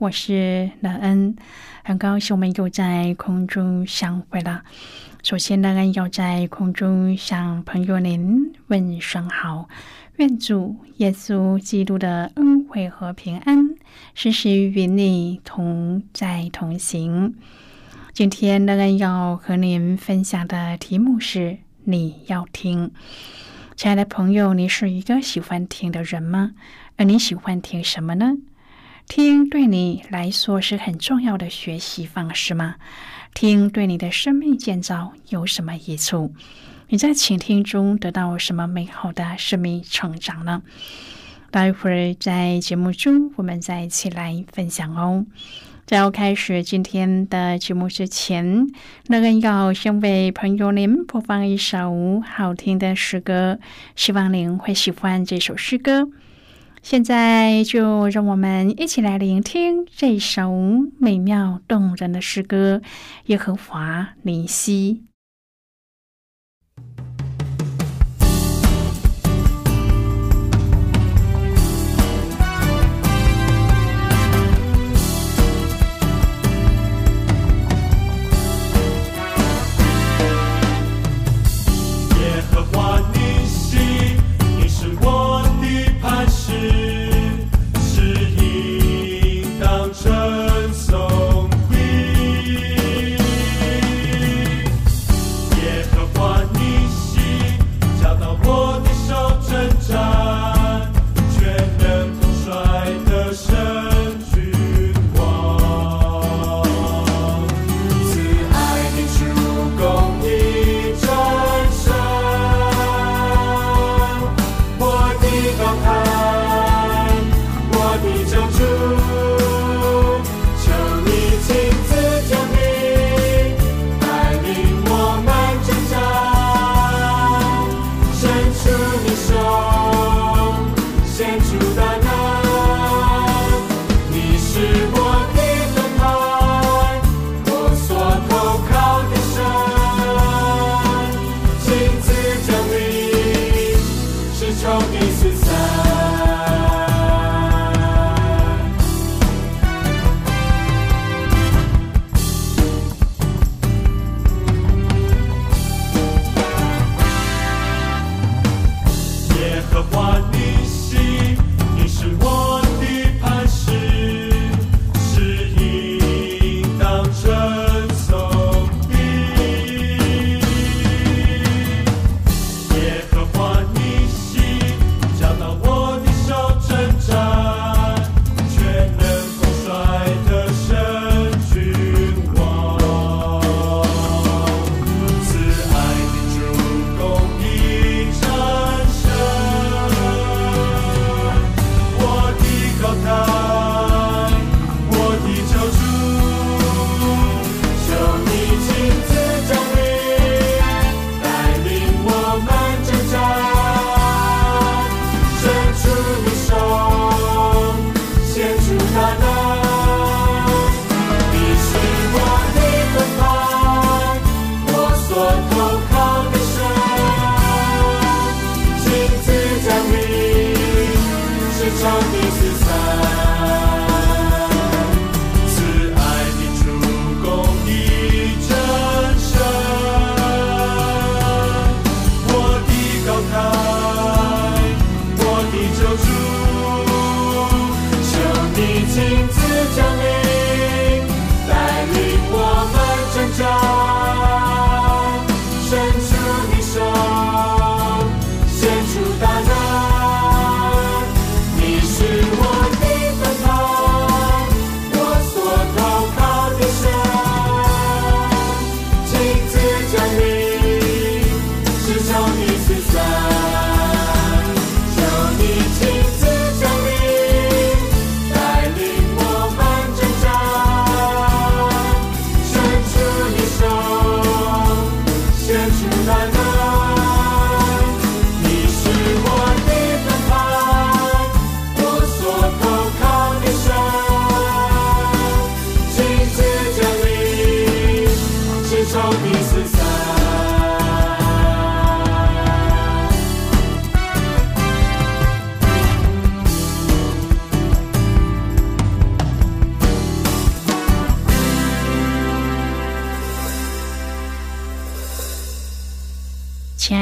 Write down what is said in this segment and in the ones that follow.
我是乐恩，很高兴我们又在空中相会了。首先，乐恩要在空中向朋友您问声好，愿主耶稣基督的恩惠和平安时时与你同在同行。今天，乐恩要和您分享的题目是“你要听”。亲爱的朋友，你是一个喜欢听的人吗？而你喜欢听什么呢？听对你来说是很重要的学习方式吗？听对你的生命建造有什么益处？你在倾听中得到什么美好的生命成长呢？待会儿在节目中我们再一起来分享哦。在要开始今天的节目之前，那个要先为朋友您播放一首好听的诗歌，希望您会喜欢这首诗歌。现在就让我们一起来聆听这首美妙动人的诗歌《耶和华灵犀》。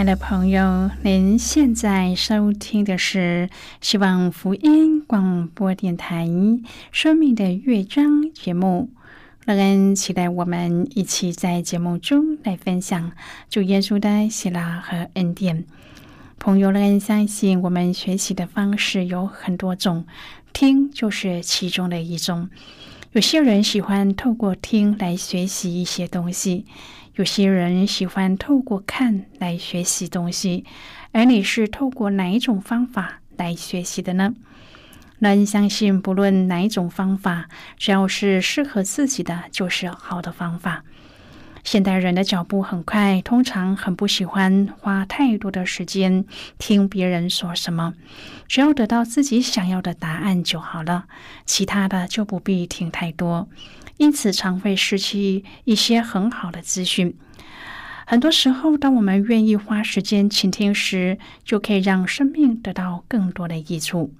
的朋友，您现在收听的是希望福音广播电台《生命的乐章》节目。乐恩期待我们一起在节目中来分享主耶稣的喜乐和恩典。朋友，乐恩相信我们学习的方式有很多种，听就是其中的一种。有些人喜欢透过听来学习一些东西。有些人喜欢透过看来学习东西，而你是透过哪一种方法来学习的呢？人相信，不论哪一种方法，只要是适合自己的，就是好的方法。现代人的脚步很快，通常很不喜欢花太多的时间听别人说什么，只要得到自己想要的答案就好了，其他的就不必听太多。因此，常会失去一些很好的资讯。很多时候，当我们愿意花时间倾听时，就可以让生命得到更多的益处。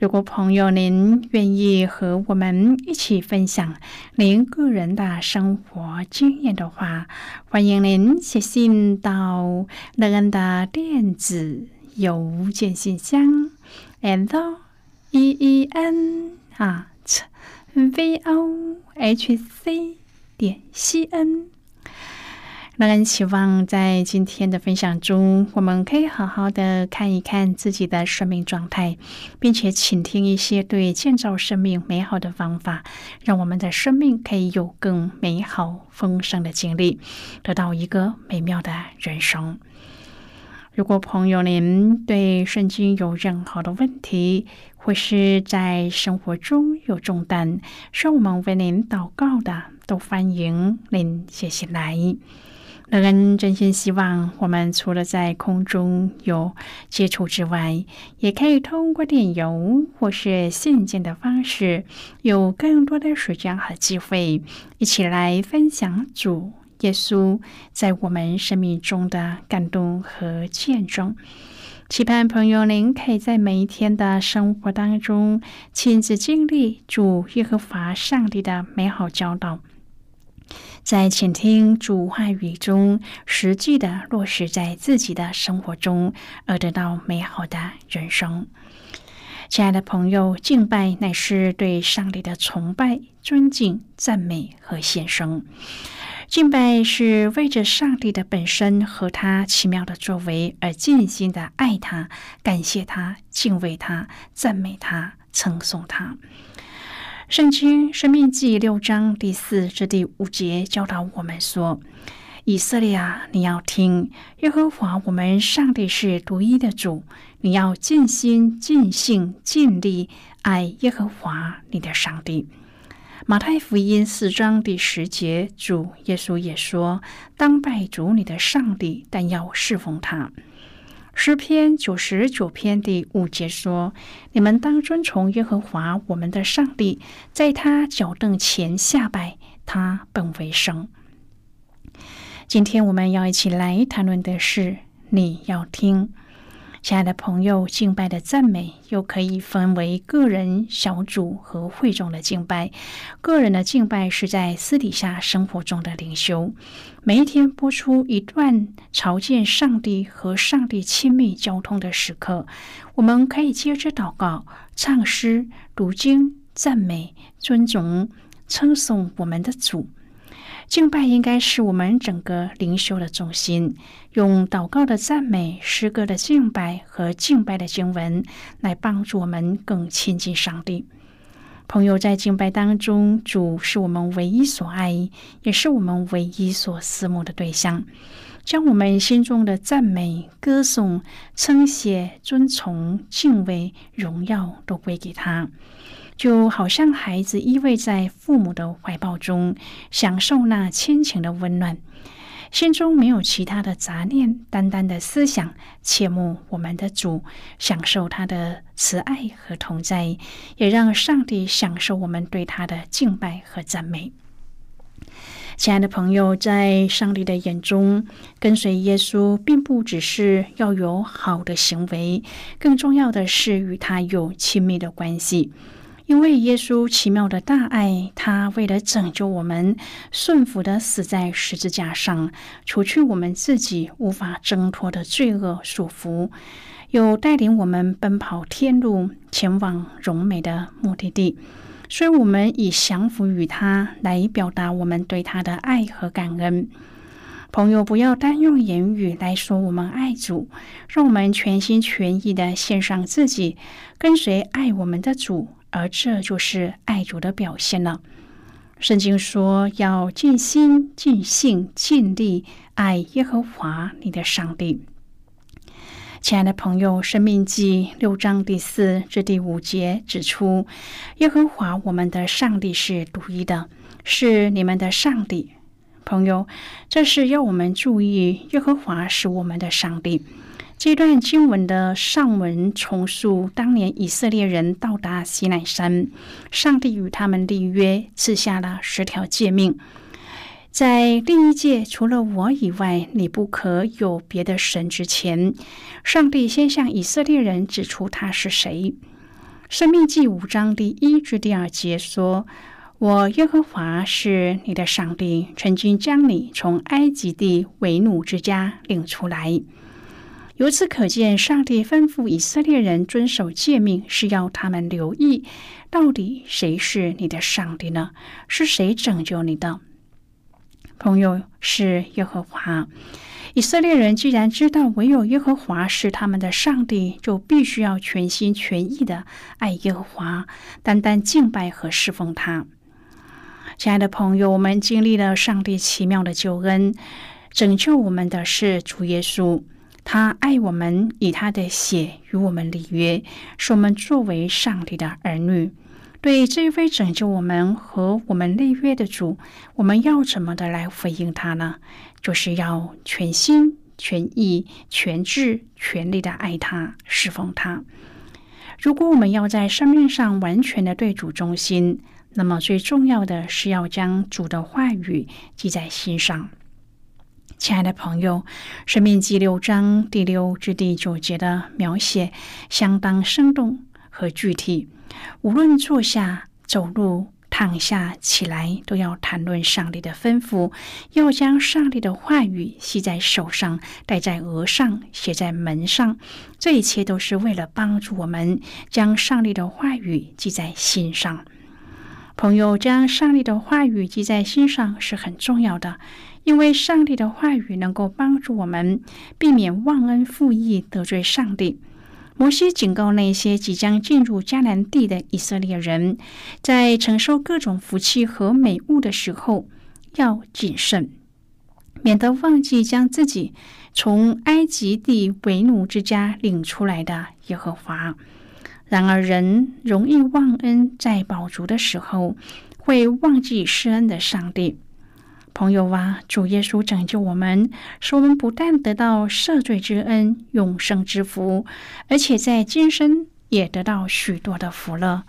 如果朋友您愿意和我们一起分享您个人的生活经验的话，欢迎您写信到乐恩的电子邮件信箱，and e e n 啊。V o h c 点 c n，让人期望在今天的分享中，我们可以好好的看一看自己的生命状态，并且倾听一些对建造生命美好的方法，让我们的生命可以有更美好丰盛的经历，得到一个美妙的人生。如果朋友您对圣经有任何的问题，或是在生活中有重担，需要我们为您祷告的，都欢迎您写信来。乐恩真心希望，我们除了在空中有接触之外，也可以通过电邮或是信件的方式，有更多的时间和机会，一起来分享主。耶稣在我们生命中的感动和见证，期盼朋友您可以在每一天的生活当中亲自经历主耶和华上帝的美好教导，在倾听主话语中实际的落实在自己的生活中，而得到美好的人生。亲爱的朋友，敬拜乃是对上帝的崇拜、尊敬、赞美和献身。敬拜是为着上帝的本身和他奇妙的作为而尽心的爱他、感谢他、敬畏他、赞美他、称颂他。圣经《生命记》六章第四至第五节教导我们说：“以色列啊，你要听，耶和华我们上帝是独一的主，你要尽心、尽性、尽力爱耶和华你的上帝。”马太福音四章第十节，主耶稣也说：“当拜主你的上帝，但要侍奉他。”诗篇九十九篇第五节说：“你们当遵从耶和华我们的上帝，在他脚凳前下拜，他本为圣。”今天我们要一起来谈论的是，你要听。亲爱的朋友，敬拜的赞美又可以分为个人、小组和会众的敬拜。个人的敬拜是在私底下生活中的灵修，每一天播出一段朝见上帝和上帝亲密交通的时刻。我们可以接着祷告、唱诗、读经、赞美、尊重、称颂我们的主。敬拜应该是我们整个灵修的中心，用祷告的赞美、诗歌的敬拜和敬拜的经文来帮助我们更亲近上帝。朋友，在敬拜当中，主是我们唯一所爱，也是我们唯一所思慕的对象。将我们心中的赞美、歌颂、称谢、尊崇、敬畏、荣耀都归给他。就好像孩子依偎在父母的怀抱中，享受那亲情的温暖，心中没有其他的杂念，单单的思想，切慕我们的主，享受他的慈爱和同在，也让上帝享受我们对他的敬拜和赞美。亲爱的朋友，在上帝的眼中，跟随耶稣并不只是要有好的行为，更重要的是与他有亲密的关系。因为耶稣奇妙的大爱，他为了拯救我们，顺服的死在十字架上，除去我们自己无法挣脱的罪恶束缚，又带领我们奔跑天路，前往荣美的目的地。所以，我们以降服于他来表达我们对他的爱和感恩。朋友，不要单用言语来说我们爱主，让我们全心全意的献上自己，跟随爱我们的主，而这就是爱主的表现了。圣经说要尽心、尽性、尽力爱耶和华你的上帝。亲爱的朋友，《生命记》六章第四至第五节指出，耶和华我们的上帝是独一的，是你们的上帝。朋友，这是要我们注意，耶和华是我们的上帝。这段经文的上文重述当年以色列人到达西奈山，上帝与他们立约，赐下了十条诫命。在第一诫，除了我以外，你不可有别的神。之前，上帝先向以色列人指出他是谁。生命记五章第一至第二节说：“我耶和华是你的上帝，曾经将你从埃及地为奴之家领出来。”由此可见，上帝吩咐以色列人遵守诫命，是要他们留意，到底谁是你的上帝呢？是谁拯救你的？朋友是耶和华。以色列人既然知道唯有耶和华是他们的上帝，就必须要全心全意的爱耶和华，单单敬拜和侍奉他。亲爱的朋友，我们经历了上帝奇妙的救恩，拯救我们的是主耶稣。他爱我们，以他的血与我们立约，使我们作为上帝的儿女。对这一位拯救我们和我们立约的主，我们要怎么的来回应他呢？就是要全心全意、全智全力的爱他、侍奉他。如果我们要在生命上完全的对主忠心，那么最重要的是要将主的话语记在心上。亲爱的朋友，《生命记》六章第六至第九节的描写相当生动和具体。无论坐下、走路、躺下、起来，都要谈论上帝的吩咐，要将上帝的话语系在手上，戴在额上，写在门上。这一切都是为了帮助我们将上帝的话语记在心上。朋友，将上帝的话语记在心上是很重要的，因为上帝的话语能够帮助我们避免忘恩负义、得罪上帝。摩西警告那些即将进入迦南地的以色列人，在承受各种福气和美物的时候要谨慎，免得忘记将自己从埃及地为奴之家领出来的耶和华。然而，人容易忘恩，在饱足的时候会忘记施恩的上帝。朋友啊，主耶稣拯救我们，使我们不但得到赦罪之恩、永生之福，而且在今生也得到许多的福乐。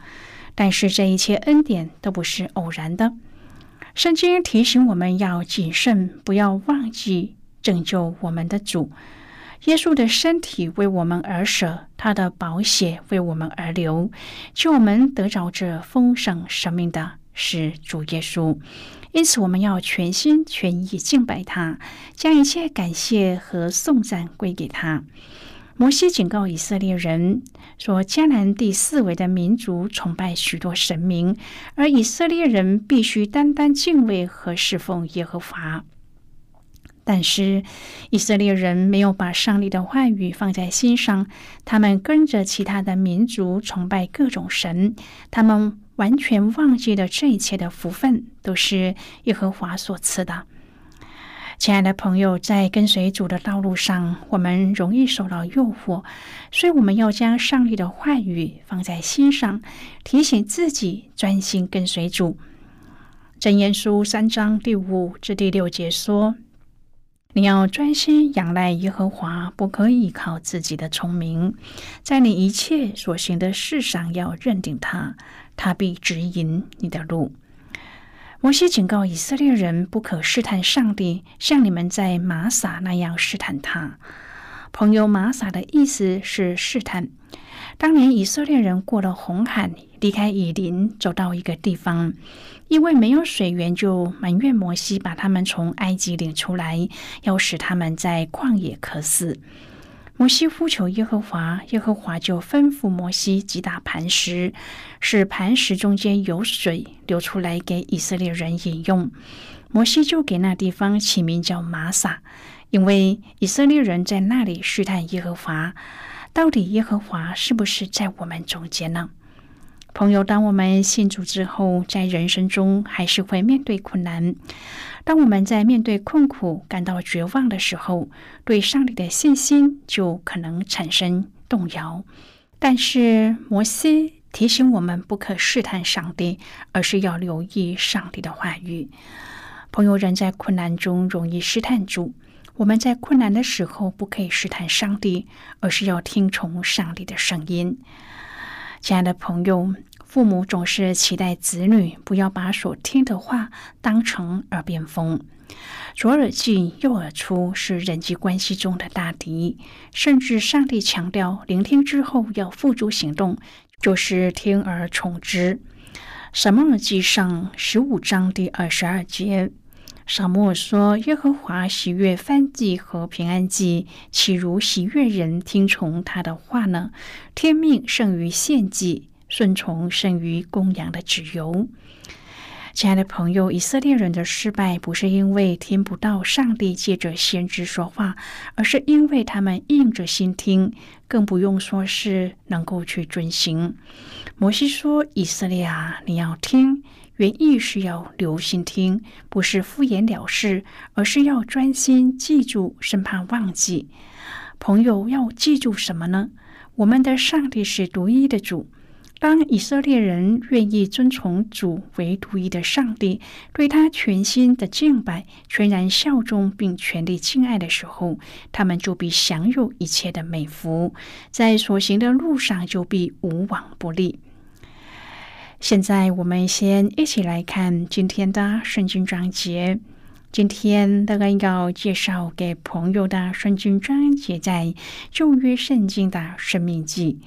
但是这一切恩典都不是偶然的。圣经提醒我们要谨慎，不要忘记拯救我们的主。耶稣的身体为我们而舍，他的宝血为我们而流，救我们得着这丰盛生命的是主耶稣。因此，我们要全心全意敬拜他，将一切感谢和颂赞归给他。摩西警告以色列人说：“迦南地四围的民族崇拜许多神明，而以色列人必须单单敬畏和侍奉耶和华。”但是，以色列人没有把上帝的话语放在心上，他们跟着其他的民族崇拜各种神，他们。完全忘记了这一切的福分都是耶和华所赐的。亲爱的朋友，在跟随主的道路上，我们容易受到诱惑，所以我们要将上帝的话语放在心上，提醒自己专心跟随主。箴言书三章第五至第六节说：“你要专心仰赖耶和华，不可依靠自己的聪明，在你一切所行的事上要认定他。”他必指引你的路。摩西警告以色列人不可试探上帝，像你们在玛撒那样试探他。朋友，玛撒的意思是试探。当年以色列人过了红海，离开以林，走到一个地方，因为没有水源，就埋怨摩西把他们从埃及领出来，要使他们在旷野渴死。摩西呼求耶和华，耶和华就吩咐摩西击打磐石，使磐石中间有水流出来给以色列人饮用。摩西就给那地方起名叫玛撒，因为以色列人在那里试探耶和华，到底耶和华是不是在我们中间呢？朋友，当我们信主之后，在人生中还是会面对困难。当我们在面对困苦、感到绝望的时候，对上帝的信心就可能产生动摇。但是摩西提醒我们，不可试探上帝，而是要留意上帝的话语。朋友，人在困难中容易试探主。我们在困难的时候，不可以试探上帝，而是要听从上帝的声音。亲爱的朋友，父母总是期待子女不要把所听的话当成耳边风。左耳进右耳出是人际关系中的大敌，甚至上帝强调聆听之后要付诸行动，就是听而从之。什么耳记上十五章第二十二节。撒母耳说：“耶和华喜悦燔祭和平安祭，岂如喜悦人听从他的话呢？天命胜于献祭，顺从胜于供养的脂油。”亲爱的朋友，以色列人的失败不是因为听不到上帝借着先知说话，而是因为他们硬着心听，更不用说是能够去遵行。摩西说：“以色列啊，你要听。”原意是要留心听，不是敷衍了事，而是要专心记住，生怕忘记。朋友要记住什么呢？我们的上帝是独一的主。当以色列人愿意遵从主为独一的上帝，对他全心的敬拜、全然效忠并全力敬爱的时候，他们就必享有一切的美福，在所行的路上就必无往不利。现在我们先一起来看今天的圣经章节。今天乐恩要介绍给朋友的圣经章节在旧约圣经的生命记。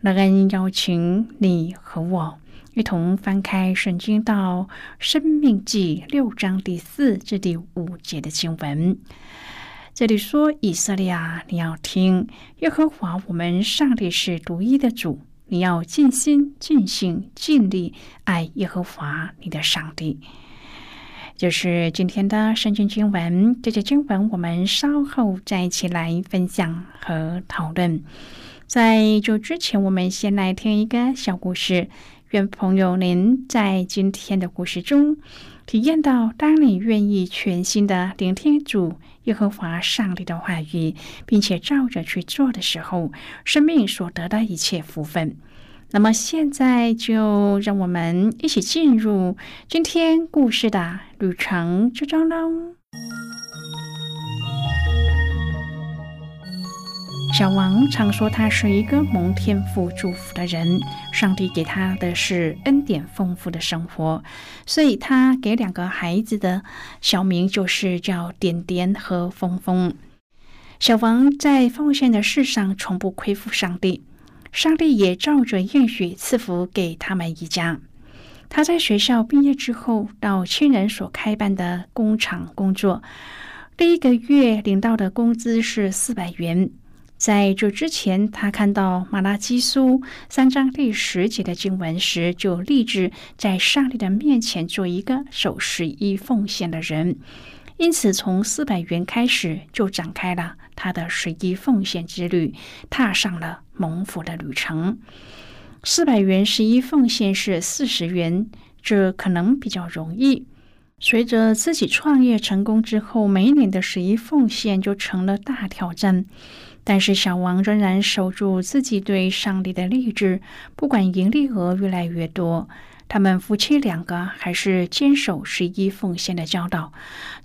乐恩邀请你和我一同翻开圣经到生命记六章第四至第五节的经文。这里说：“以色列啊，你要听，耶和华我们上帝是独一的主。”你要尽心、尽性、尽力爱耶和华你的上帝。就是今天的圣经经文，这些经文我们稍后再一起来分享和讨论。在就之前，我们先来听一个小故事。愿朋友您在今天的故事中。体验到，当你愿意全心的聆听主耶和华上帝的话语，并且照着去做的时候，生命所得的一切福分。那么，现在就让我们一起进入今天故事的旅程之中喽。小王常说他是一个蒙天父祝福的人，上帝给他的是恩典丰富的生活，所以他给两个孩子的小名就是叫点点和峰峰。小王在奉献的事上从不亏负上帝，上帝也照着应许赐福给他们一家。他在学校毕业之后，到亲人所开办的工厂工作，第一个月领到的工资是四百元。在这之前，他看到马拉基书三章第十节的经文时，就立志在上帝的面前做一个守十一奉献的人。因此，从四百元开始，就展开了他的十一奉献之旅，踏上了蒙福的旅程。四百元十一奉献是四十元，这可能比较容易。随着自己创业成功之后，每年的十一奉献就成了大挑战。但是小王仍然守住自己对上帝的励志，不管盈利额越来越多，他们夫妻两个还是坚守十一奉献的教导。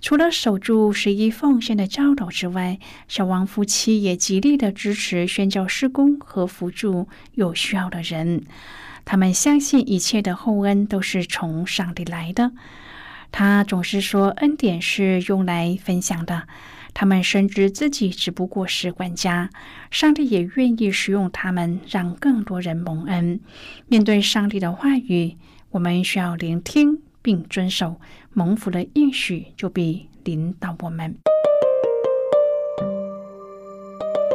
除了守住十一奉献的教导之外，小王夫妻也极力的支持宣教施工和辅助有需要的人。他们相信一切的厚恩都是从上帝来的。他总是说恩典是用来分享的。他们深知自己只不过是管家，上帝也愿意使用他们，让更多人蒙恩。面对上帝的话语，我们需要聆听并遵守，蒙福的应许就必领导我们。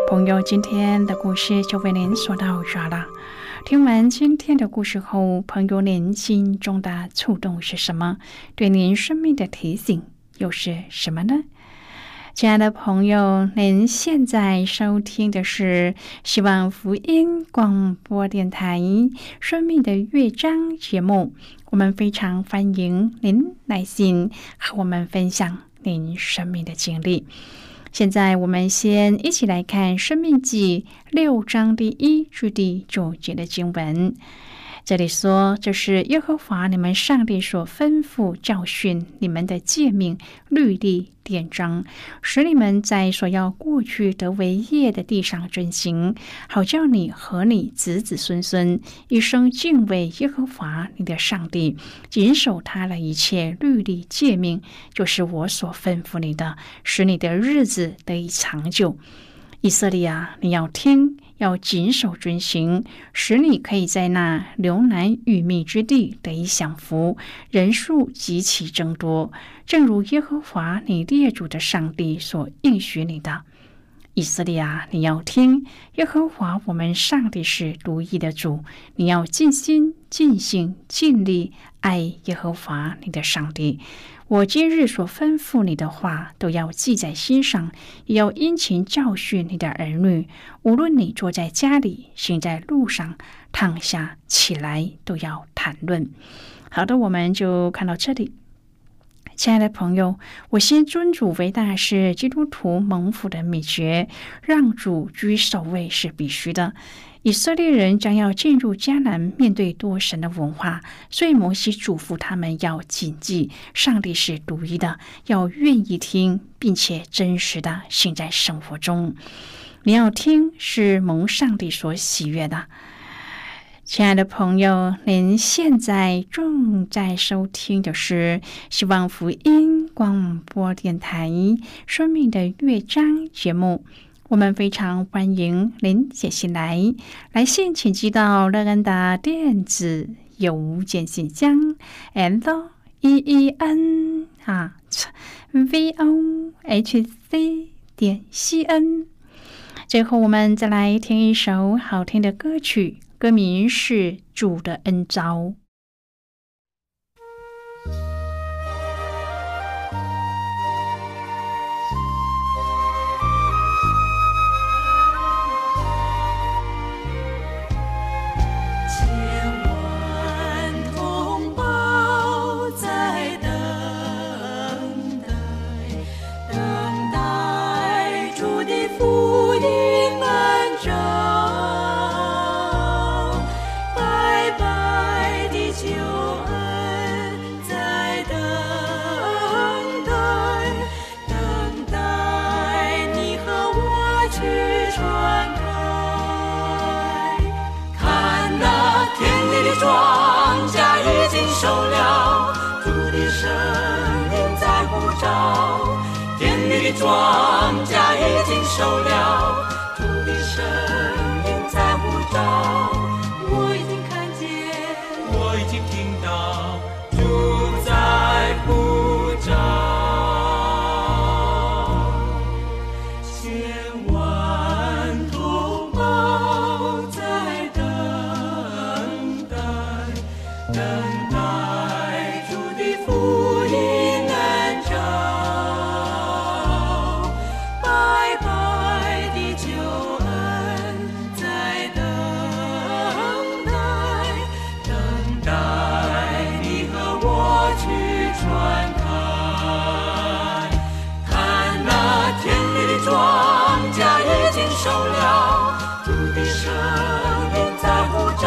朋友，今天的故事就为您说到这了。听完今天的故事后，朋友您心中的触动是什么？对您生命的提醒又是什么呢？亲爱的朋友，您现在收听的是希望福音广播电台《生命的乐章》节目。我们非常欢迎您来信和我们分享您生命的经历。现在，我们先一起来看《生命记》六章第一至第九节的经文。这里说，这是耶和华你们上帝所吩咐教训你们的诫命、律例、典章，使你们在所要过去得为业的地上遵行，好叫你和你子子孙孙一生敬畏耶和华你的上帝，谨守他的一切律例诫命，就是我所吩咐你的，使你的日子得以长久。以色列啊，你要听。要谨守遵行，使你可以在那流难与密之地得以享福，人数极其增多，正如耶和华你列祖的上帝所应许你的。以色列啊，你要听耶和华我们上帝是独一的主，你要尽心、尽性、尽力爱耶和华你的上帝。我今日所吩咐你的话，都要记在心上，也要殷勤教训你的儿女。无论你坐在家里，行在路上，躺下起来，都要谈论。好的，我们就看到这里。亲爱的朋友，我先尊主为大是基督徒蒙福的秘诀，让主居首位是必须的。以色列人将要进入迦南，面对多神的文化，所以摩西嘱咐他们要谨记上帝是独一的，要愿意听，并且真实的行在生活中。你要听，是蒙上帝所喜悦的。亲爱的朋友，您现在正在收听的是希望福音广播电台《生命的乐章》节目。我们非常欢迎您写信来，来信请寄到乐恩的电子邮件信箱，l e e n 啊 v o h c 点 c n。最后，我们再来听一首好听的歌曲，歌名是《主的恩招》。庄稼已经收了，土地神去传开看那天地的庄稼已经收了土地声音在呼召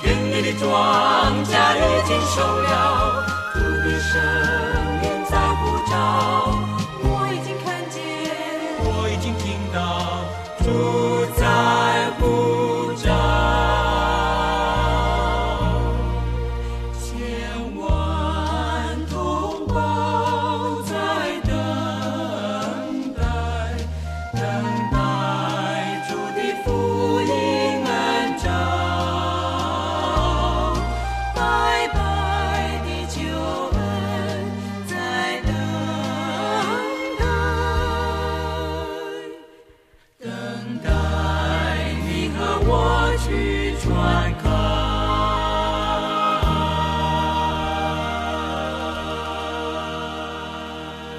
天地的庄稼已经收了土地声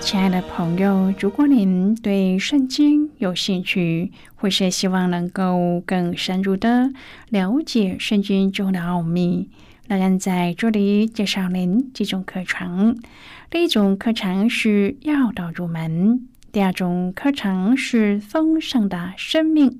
亲爱的朋友如果您对圣经有兴趣或是希望能够更深入的了解圣经中的奥秘那让在这里介绍您几种课程。第一种课程是要道入门第二种课程是丰盛的生命。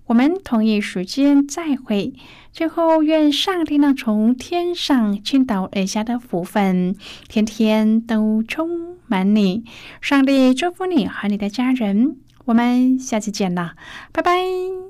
我们同一时间再会。最后，愿上帝那从天上倾倒而下的福分，天天都充满你。上帝祝福你和你的家人。我们下期见了，拜拜。